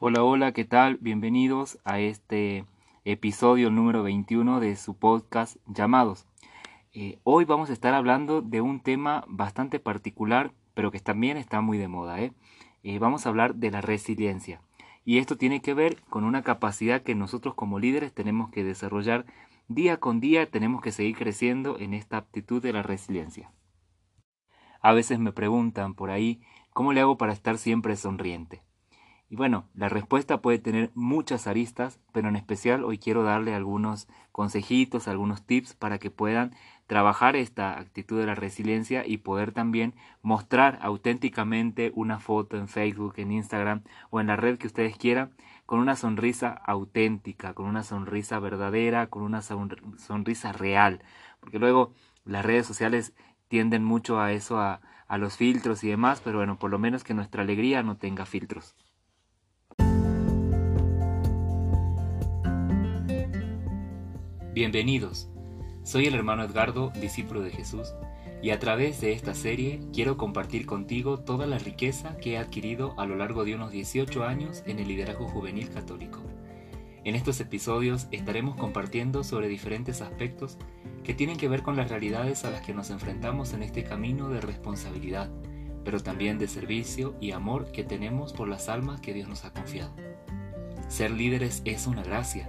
Hola, hola, ¿qué tal? Bienvenidos a este episodio número 21 de su podcast Llamados. Eh, hoy vamos a estar hablando de un tema bastante particular, pero que también está muy de moda. ¿eh? Eh, vamos a hablar de la resiliencia. Y esto tiene que ver con una capacidad que nosotros como líderes tenemos que desarrollar día con día, tenemos que seguir creciendo en esta aptitud de la resiliencia. A veces me preguntan por ahí, ¿cómo le hago para estar siempre sonriente? Y bueno, la respuesta puede tener muchas aristas, pero en especial hoy quiero darle algunos consejitos, algunos tips para que puedan trabajar esta actitud de la resiliencia y poder también mostrar auténticamente una foto en Facebook, en Instagram o en la red que ustedes quieran con una sonrisa auténtica, con una sonrisa verdadera, con una sonrisa real. Porque luego las redes sociales tienden mucho a eso, a, los filtros y demás, pero bueno, por lo menos que nuestra alegría no tenga filtros. Bienvenidos. Soy el hermano Edgardo, discípulo de Jesús, y a través de esta serie quiero compartir contigo toda la riqueza que he adquirido a lo largo de unos 18 años en el liderazgo juvenil católico. En estos episodios estaremos compartiendo sobre diferentes aspectos que tienen que ver con las realidades a las que nos enfrentamos en este camino de responsabilidad, pero también de servicio y amor que tenemos por las almas que Dios nos ha confiado. Ser líderes es una gracia,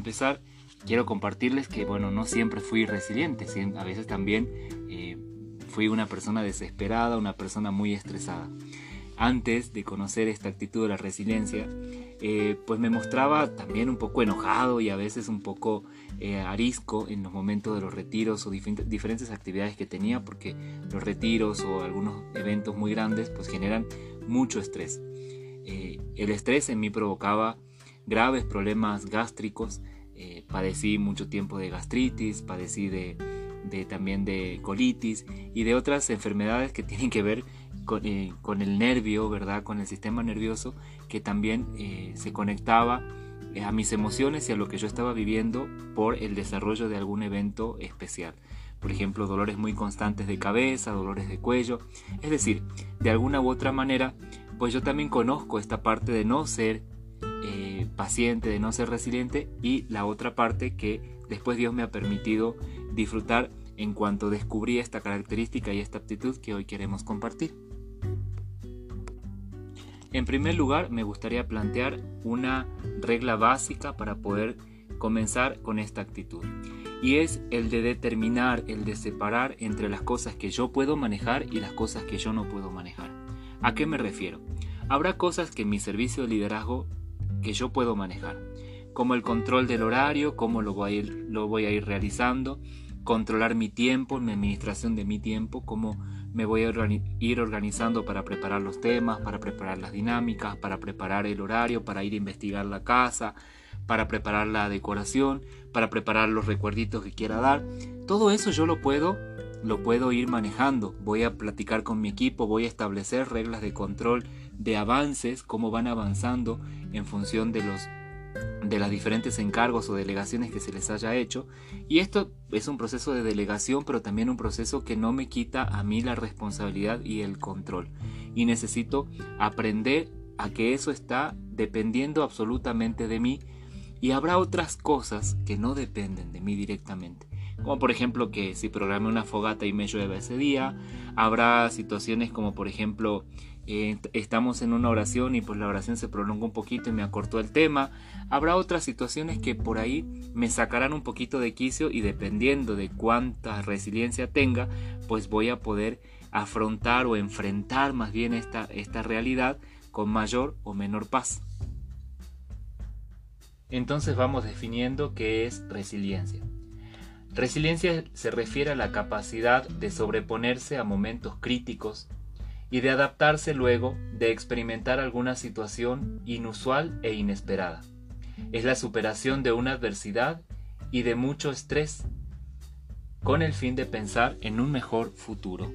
Empezar, quiero compartirles que, bueno, no siempre fui resiliente, a veces también eh, fui una persona desesperada, una persona muy estresada. Antes de conocer esta actitud de la resiliencia, eh, pues me mostraba también un poco enojado y a veces un poco eh, arisco en los momentos de los retiros o diferentes actividades que tenía, porque los retiros o algunos eventos muy grandes pues generan mucho estrés. el estrés en mí provocaba graves problemas gástricos. Eh, padecí mucho tiempo de gastritis, padecí de, también de colitis y de otras enfermedades que tienen que ver con, eh, el nervio, ¿verdad? Con el sistema nervioso que también eh, se conectaba a mis emociones y a lo que yo estaba viviendo por el desarrollo de algún evento especial. Por ejemplo, dolores muy constantes de cabeza, dolores de cuello. Es decir, de alguna u otra manera, pues yo también conozco esta parte de no ser paciente, de no ser resiliente y la otra parte que después Dios me ha permitido disfrutar en cuanto descubrí esta característica y esta aptitud que hoy queremos compartir. En primer lugar, me gustaría plantear una regla básica para poder comenzar con esta actitud. Y es el de determinar, el de separar entre las cosas que yo puedo manejar y las cosas que yo no puedo manejar. ¿A qué me refiero? Habrá cosas que en mi servicio de liderazgo que yo puedo manejar, como el control del horario, cómo lo voy a ir, realizando, controlar mi tiempo, mi administración de mi tiempo, cómo me voy a ir organizando para preparar los temas, para preparar las dinámicas, para preparar el horario, para ir a investigar la casa, para preparar la decoración, para preparar los recuerditos que quiera dar. Todo eso yo lo puedo lo puedo ir manejando. Voy a platicar con mi equipo, voy a establecer reglas de control de avances, cómo van avanzando en función de los de las diferentes encargos o delegaciones que se les haya hecho. Y esto es un proceso de delegación, pero también un proceso que no me quita a mí la responsabilidad y el control. Y necesito aprender a que eso está dependiendo absolutamente de mí. Y habrá otras cosas que no dependen de mí directamente. Como por ejemplo que si programé una fogata y me llueve ese día. Habrá situaciones como por ejemplo eh, estamos en una oración y pues la oración se prolongó un poquito y me acortó el tema. Habrá otras situaciones que por ahí me sacarán un poquito de quicio y dependiendo de cuánta resiliencia tenga, pues voy a poder afrontar o enfrentar más bien esta, esta realidad con mayor o menor paz. entonces vamos definiendo qué es resiliencia. Resiliencia se refiere a la capacidad de sobreponerse a momentos críticos y de adaptarse luego de experimentar alguna situación inusual e inesperada. Es la superación de una adversidad y de mucho estrés con el fin de pensar en un mejor futuro.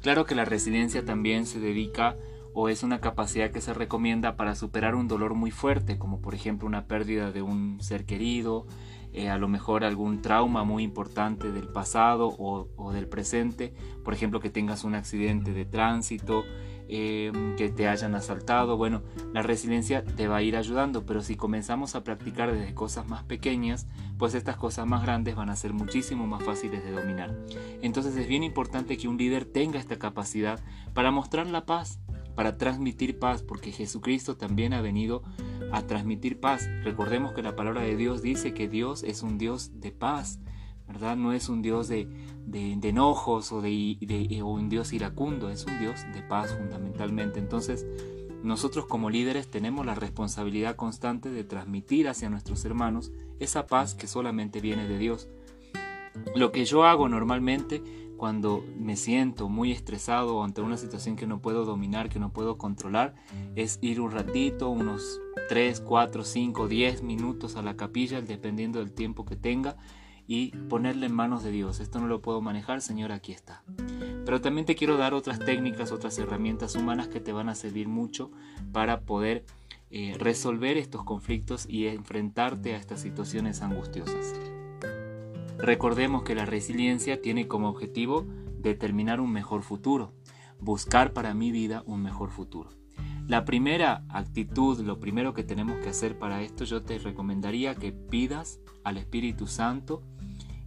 Claro que la resiliencia también se dedica o es una capacidad que se recomienda para superar un dolor muy fuerte, como por ejemplo una pérdida de un ser querido, eh, a lo mejor algún trauma muy importante del pasado o, del presente, por ejemplo que tengas un accidente de tránsito, eh, que te hayan asaltado, bueno, la resiliencia te va a ir ayudando, pero si comenzamos a practicar desde cosas más pequeñas, pues estas cosas más grandes van a ser muchísimo más fáciles de dominar. Entonces es bien importante que un líder tenga esta capacidad para mostrar la paz, para transmitir paz, porque Jesucristo también ha venido a transmitir paz. Recordemos que la palabra de Dios dice que Dios es un Dios de paz, ¿verdad? No es un Dios de, enojos o, de, un Dios iracundo, es un Dios de paz fundamentalmente. Entonces, nosotros como líderes tenemos la responsabilidad constante de transmitir hacia nuestros hermanos esa paz que solamente viene de Dios. Lo que yo hago normalmente cuando me siento muy estresado ante una situación que no puedo dominar, que no puedo controlar, es ir un ratito, unos 3, 4, 5, 10 minutos a la capilla, dependiendo del tiempo que tenga, y ponerle en manos de Dios. Esto no lo puedo manejar, Señor, aquí está. Pero también te quiero dar otras técnicas, otras herramientas humanas que te van a servir mucho para poder eh, resolver estos conflictos y enfrentarte a estas situaciones angustiosas. Recordemos que la resiliencia tiene como objetivo determinar un mejor futuro, buscar para mi vida un mejor futuro. La primera actitud, lo primero que tenemos que hacer para esto, yo te recomendaría que pidas al Espíritu Santo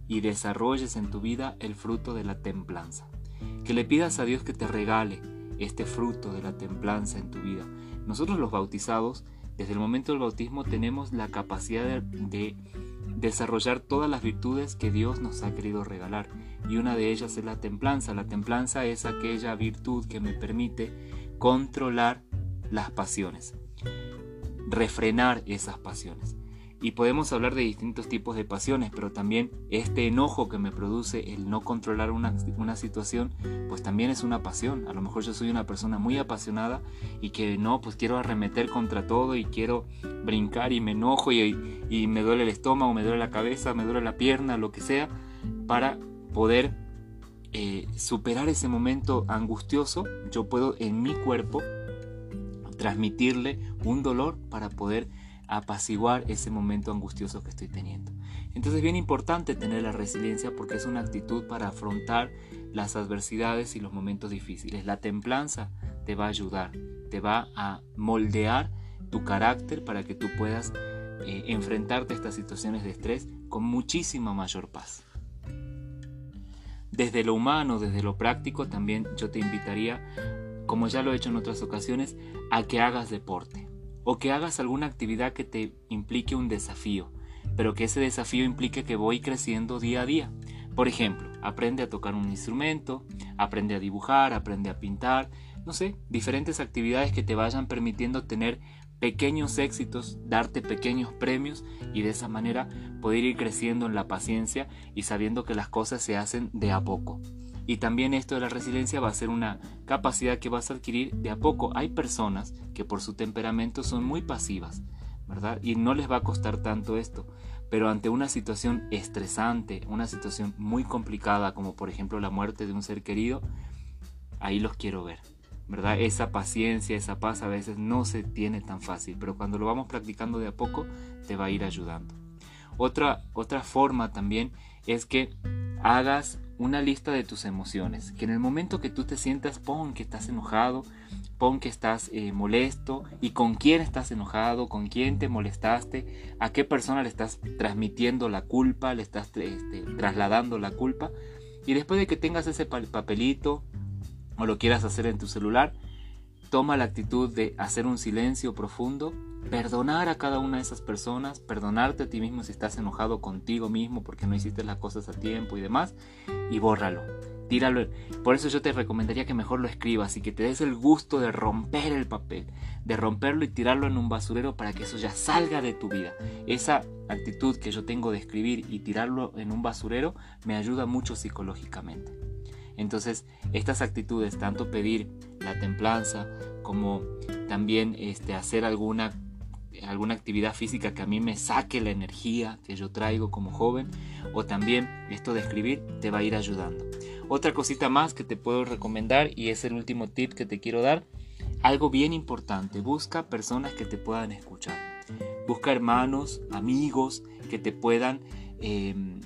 y desarrolles en tu vida el fruto de la templanza. Que le pidas a Dios que te regale este fruto de la templanza en tu vida. Nosotros los bautizados, desde el momento del bautismo, tenemos la capacidad de, de desarrollar todas las virtudes que Dios nos ha querido regalar. Y una de ellas es la templanza. La templanza es aquella virtud que me permite controlar las pasiones, refrenar esas pasiones. Y podemos hablar de distintos tipos de pasiones, pero también este enojo que me produce el no controlar una, situación, pues también es una pasión. A lo mejor yo soy una persona muy apasionada y que no, pues quiero arremeter contra todo y quiero brincar y me enojo y, y me duele el estómago, me duele la cabeza, me duele la pierna, lo que sea, para poder eh, superar ese momento angustioso. Yo puedo en mi cuerpo transmitirle un dolor para poder apaciguar ese momento angustioso que estoy teniendo. Entonces es bien importante tener la resiliencia porque es una actitud para afrontar las adversidades y los momentos difíciles. La templanza te va a ayudar, te va a moldear tu carácter para que tú puedas eh, enfrentarte a estas situaciones de estrés con muchísima mayor paz. Desde lo humano, desde lo práctico, también yo te invitaría, como ya lo he hecho en otras ocasiones, a que hagas deporte o que hagas alguna actividad que te implique un desafío, pero que ese desafío implique que voy creciendo día a día. Por ejemplo, aprende a tocar un instrumento, aprende a dibujar, aprende a pintar, no sé, diferentes actividades que te vayan permitiendo tener pequeños éxitos, darte pequeños premios y de esa manera poder ir creciendo en la paciencia y sabiendo que las cosas se hacen de a poco. Y también esto de la resiliencia va a ser una capacidad que vas a adquirir de a poco. Hay personas que por su temperamento son muy pasivas, ¿verdad? Y no les va a costar tanto esto. Pero ante una situación estresante, una situación muy complicada, como por ejemplo la muerte de un ser querido, ahí los quiero ver. ¿verdad? Esa paciencia, esa paz a veces no se tiene tan fácil, pero cuando lo vamos practicando de a poco te va a ir ayudando. Otra, otra forma también es que hagas una lista de tus emociones, que en el momento que tú te sientas, pon que estás enojado, pon que estás eh, molesto y con quién estás enojado, con quién te molestaste, a qué persona le estás transmitiendo la culpa, le estás este, trasladando la culpa. Y después de que tengas ese papelito o lo quieras hacer en tu celular, toma la actitud de hacer un silencio profundo perdonar a cada una de esas personas, perdonarte a ti mismo si estás enojado contigo mismo porque no hiciste las cosas a tiempo y demás, y bórralo. tíralo. Por eso yo te recomendaría que mejor lo escribas y que te des el gusto de romper el papel, de romperlo y tirarlo en un basurero para que eso ya salga de tu vida. Esa actitud que yo tengo de escribir y tirarlo en un basurero me ayuda mucho psicológicamente. Entonces, estas actitudes, tanto pedir la templanza como también este, hacer alguna alguna actividad física que a mí me saque la energía que yo traigo como joven o también esto de escribir te va a ir ayudando. Otra cosita más que te puedo recomendar y es el último tip que te quiero dar, algo bien importante, busca personas que te puedan escuchar. Busca hermanos, amigos que te puedan em,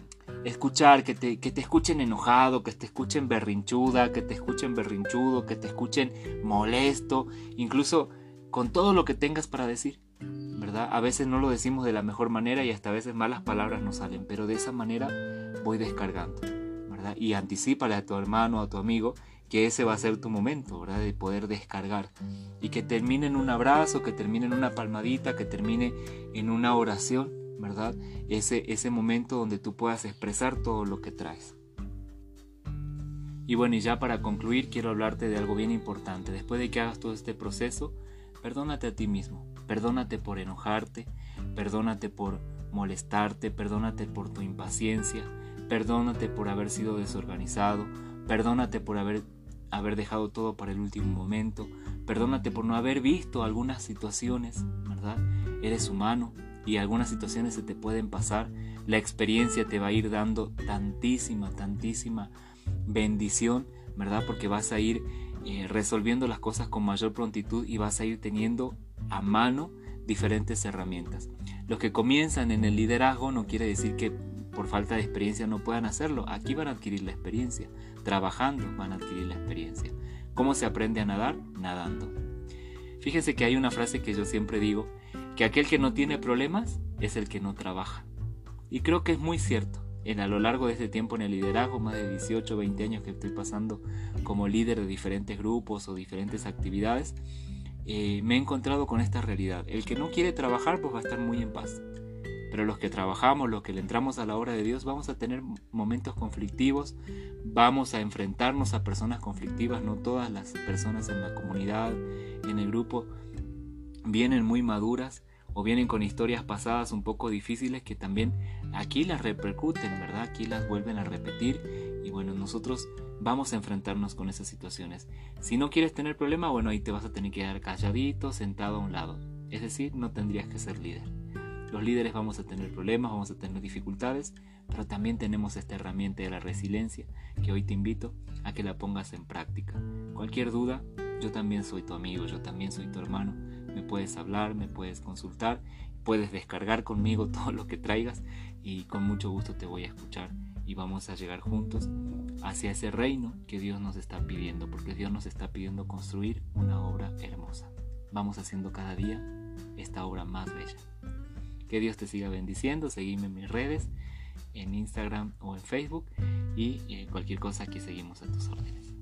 escuchar, que te, que te escuchen enojado, que te escuchen berrinchuda, que te escuchen berrinchudo, que te escuchen molesto, incluso con todo lo que tengas para decir. ¿verdad? A veces no lo decimos de la mejor manera y hasta a veces malas palabras nos salen, pero de esa manera voy descargando, ¿verdad? Y anticipale a tu hermano, a tu amigo, que ese va a ser tu momento, ¿verdad? De poder descargar. Y que termine en un abrazo, que termine en una palmadita, que termine en una oración, ¿verdad? Ese, ese momento donde tú puedas expresar todo lo que traes. Y bueno, y ya para concluir quiero hablarte de algo bien importante. Después de que hagas todo este proceso, perdónate a ti mismo. Perdónate por enojarte, perdónate por molestarte, perdónate por tu impaciencia, perdónate por haber sido desorganizado, perdónate por haber, haber dejado todo para el último momento, perdónate por no haber visto algunas situaciones, ¿verdad? Eres humano y algunas situaciones se te pueden pasar, la experiencia te va a ir dando tantísima, tantísima bendición, ¿verdad? Porque vas a ir eh, resolviendo las cosas con mayor prontitud y vas a ir teniendo a mano diferentes herramientas. Los que comienzan en el liderazgo no quiere decir que por falta de experiencia no puedan hacerlo. Aquí van a adquirir la experiencia. Trabajando van a adquirir la experiencia. ¿Cómo se aprende a nadar? Nadando. Fíjense que hay una frase que yo siempre digo, que aquel que no tiene problemas es el que no trabaja. Y creo que es muy cierto. En a lo largo de este tiempo en el liderazgo, más de 18 20 años que estoy pasando como líder de diferentes grupos o diferentes actividades, eh, me he encontrado con esta realidad. El que no quiere trabajar pues va a estar muy en paz. Pero los que trabajamos, los que le entramos a la obra de Dios, vamos a tener momentos conflictivos, vamos a enfrentarnos a personas conflictivas, no todas las personas en la comunidad, en el grupo, vienen muy maduras o vienen con historias pasadas un poco difíciles que también aquí las repercuten, ¿verdad? Aquí las vuelven a repetir y bueno, nosotros vamos a enfrentarnos con esas situaciones. Si no quieres tener problema, bueno, ahí te vas a tener que quedar calladito, sentado a un lado. Es decir, no tendrías que ser líder. Los líderes vamos a tener problemas, vamos a tener dificultades, pero también tenemos esta herramienta de la resiliencia que hoy te invito a que la pongas en práctica. Cualquier duda, yo también soy tu amigo, yo también soy tu hermano. Me puedes hablar, me puedes consultar, puedes descargar conmigo todo lo que traigas y con mucho gusto te voy a escuchar y vamos a llegar juntos hacia ese reino que Dios nos está pidiendo, porque Dios nos está pidiendo construir una obra hermosa. Vamos haciendo cada día esta obra más bella. Que Dios te siga bendiciendo, seguime en mis redes, en Instagram o en Facebook y eh, cualquier cosa aquí seguimos a tus órdenes.